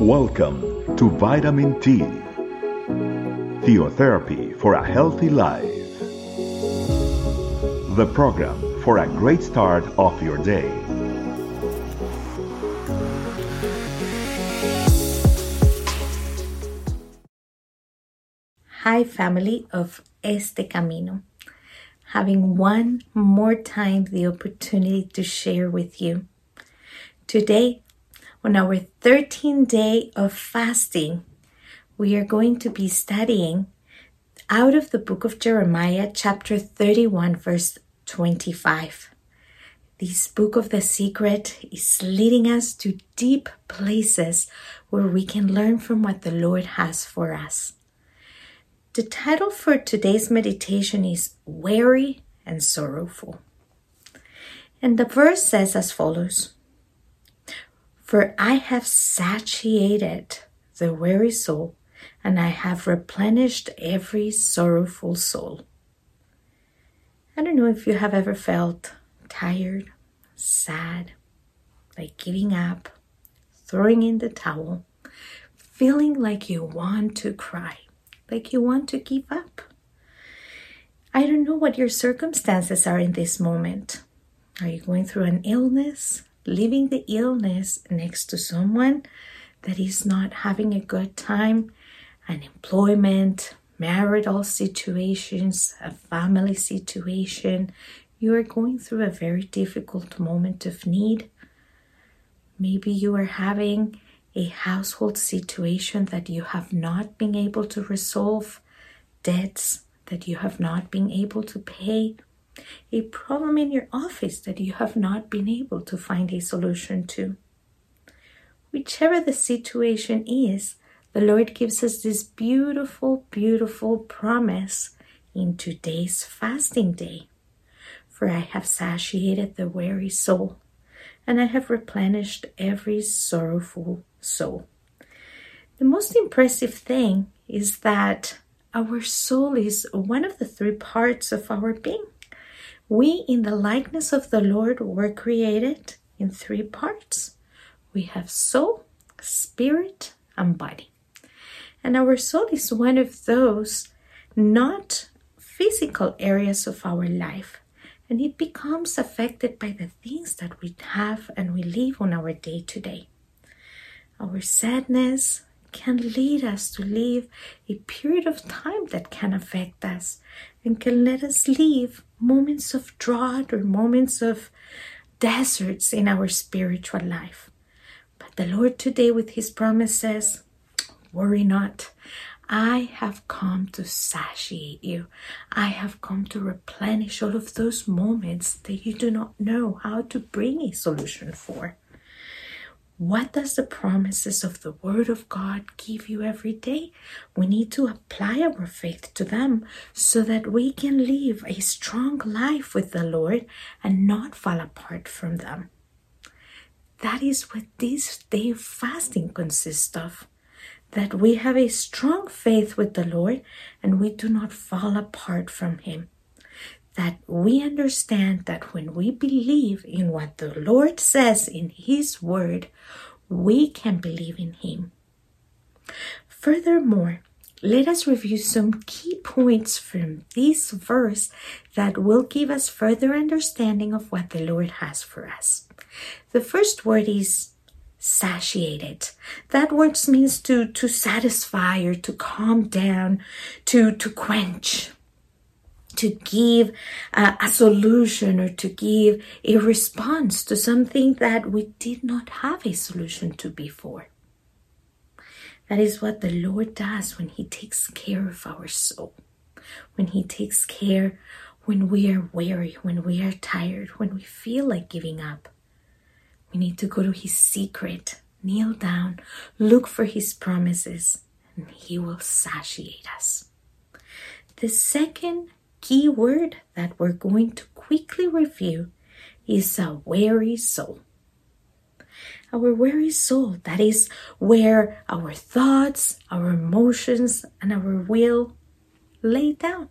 Welcome to Vitamin T, Theotherapy for a Healthy Life. The program for a great start of your day. Hi, family of Este Camino. Having one more time the opportunity to share with you. Today, on our 13th day of fasting, we are going to be studying out of the book of Jeremiah, chapter 31, verse 25. This book of the secret is leading us to deep places where we can learn from what the Lord has for us. The title for today's meditation is Weary and Sorrowful. And the verse says as follows For I have satiated the weary soul, and I have replenished every sorrowful soul. I don't know if you have ever felt tired, sad, like giving up, throwing in the towel, feeling like you want to cry like you want to give up. I don't know what your circumstances are in this moment. Are you going through an illness? Living the illness next to someone that is not having a good time, unemployment, marital situations, a family situation. You are going through a very difficult moment of need. Maybe you are having a household situation that you have not been able to resolve, debts that you have not been able to pay, a problem in your office that you have not been able to find a solution to. Whichever the situation is, the Lord gives us this beautiful, beautiful promise in today's fasting day. For I have satiated the weary soul, and I have replenished every sorrowful soul. The most impressive thing is that our soul is one of the three parts of our being. We, in the likeness of the Lord, were created in three parts we have soul, spirit, and body. And our soul is one of those not physical areas of our life. And it becomes affected by the things that we have and we live on our day to day. Our sadness can lead us to live a period of time that can affect us and can let us live moments of drought or moments of deserts in our spiritual life. But the Lord today, with His promises, worry not. I have come to satiate you. I have come to replenish all of those moments that you do not know how to bring a solution for. What does the promises of the Word of God give you every day? We need to apply our faith to them so that we can live a strong life with the Lord and not fall apart from them. That is what this day of fasting consists of. That we have a strong faith with the Lord and we do not fall apart from Him that we understand that when we believe in what the Lord says in His Word, we can believe in Him. Furthermore, let us review some key points from this verse that will give us further understanding of what the Lord has for us. The first word is satiated. That word means to, to satisfy or to calm down, to, to quench to give uh, a solution or to give a response to something that we did not have a solution to before. That is what the Lord does when He takes care of our soul, when He takes care when we are weary, when we are tired, when we feel like giving up. We need to go to His secret, kneel down, look for His promises, and He will satiate us. The second key word that we're going to quickly review is a weary soul. Our weary soul, that is where our thoughts, our emotions, and our will lay down.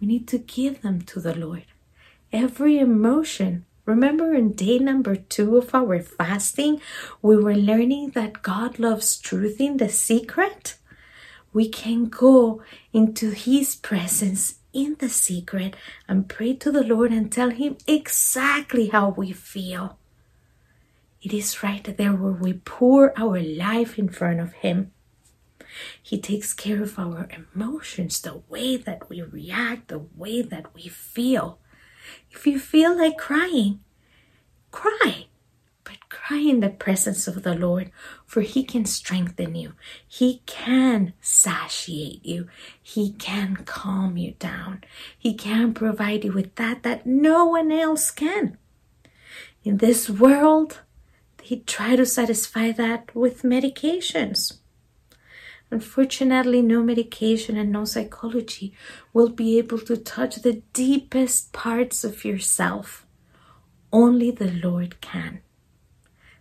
We need to give them to the Lord. Every emotion Remember in day number two of our fasting, we were learning that God loves truth in the secret? We can go into His presence in the secret and pray to the Lord and tell Him exactly how we feel. It is right there where we pour our life in front of Him. He takes care of our emotions, the way that we react, the way that we feel. If you feel like crying, cry, but cry in the presence of the Lord, for He can strengthen you. He can satiate you. He can calm you down. He can provide you with that that no one else can. In this world, they try to satisfy that with medications. Unfortunately, no medication and no psychology will be able to touch the deepest parts of yourself. Only the Lord can.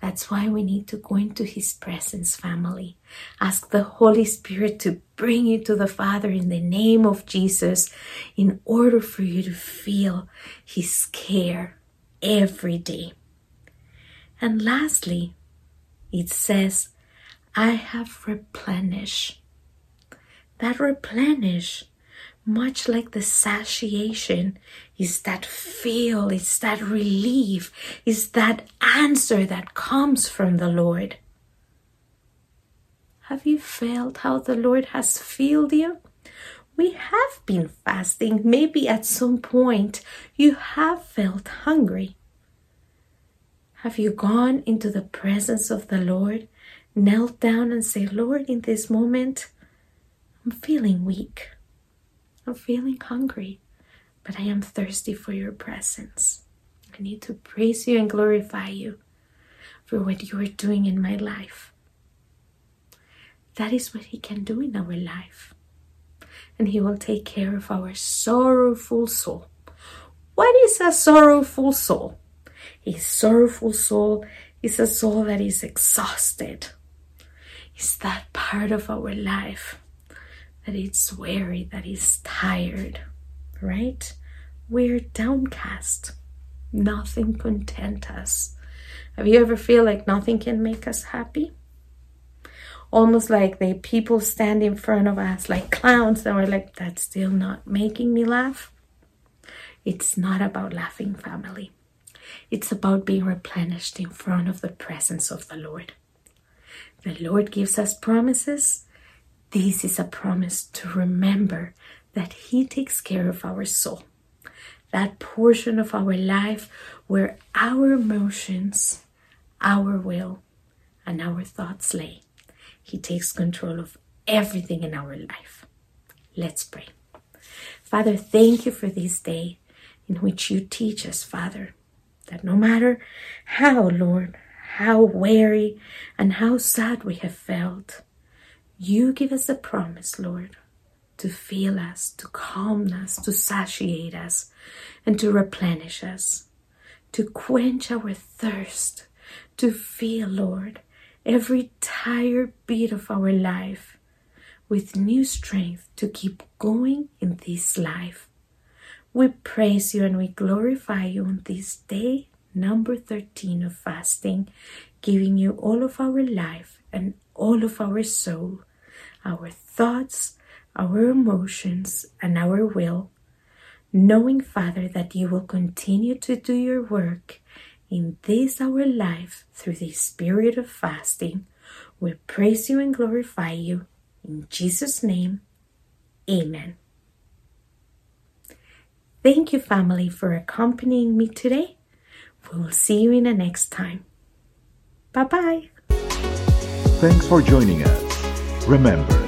That's why we need to go into His presence, family. Ask the Holy Spirit to bring you to the Father in the name of Jesus in order for you to feel His care every day. And lastly, it says, I have replenished. That replenish, much like the satiation, is that feel, is that relief, is that answer that comes from the Lord. Have you felt how the Lord has filled you? We have been fasting. Maybe at some point you have felt hungry. Have you gone into the presence of the Lord knelt down and say, Lord, in this moment, I'm feeling weak. I'm feeling hungry, but I am thirsty for your presence. I need to praise you and glorify you for what you are doing in my life. That is what He can do in our life. And He will take care of our sorrowful soul. What is a sorrowful soul? A sorrowful soul is a soul that is exhausted, is that part of our life that it's weary, that is tired, right? We're downcast. Nothing content us. Have you ever feel like nothing can make us happy? Almost like the people stand in front of us like clowns and we're like, that's still not making me laugh. It's not about laughing, family. It's about being replenished in front of the presence of the Lord. The Lord gives us promises. This is a promise to remember that He takes care of our soul. That portion of our life where our emotions, our will, and our thoughts lay. He takes control of everything in our life. Let's pray. Father, thank you for this day in which you teach us, Father, that no matter how, Lord, how weary and how sad we have felt. You give us the promise, Lord, to fill us, to calm us, to satiate us, and to replenish us, to quench our thirst, to fill, Lord, every tired beat of our life with new strength to keep going in this life. We praise you and we glorify you on this day number 13 of fasting, giving you all of our life and all of our soul, our thoughts, our emotions, and our will, knowing, Father, that you will continue to do your work in this our life through the spirit of fasting. We praise you and glorify you. In Jesus' name, amen. Thank you, family, for accompanying me today. We will see you in the next time. Bye bye. Thanks for joining us. Remember,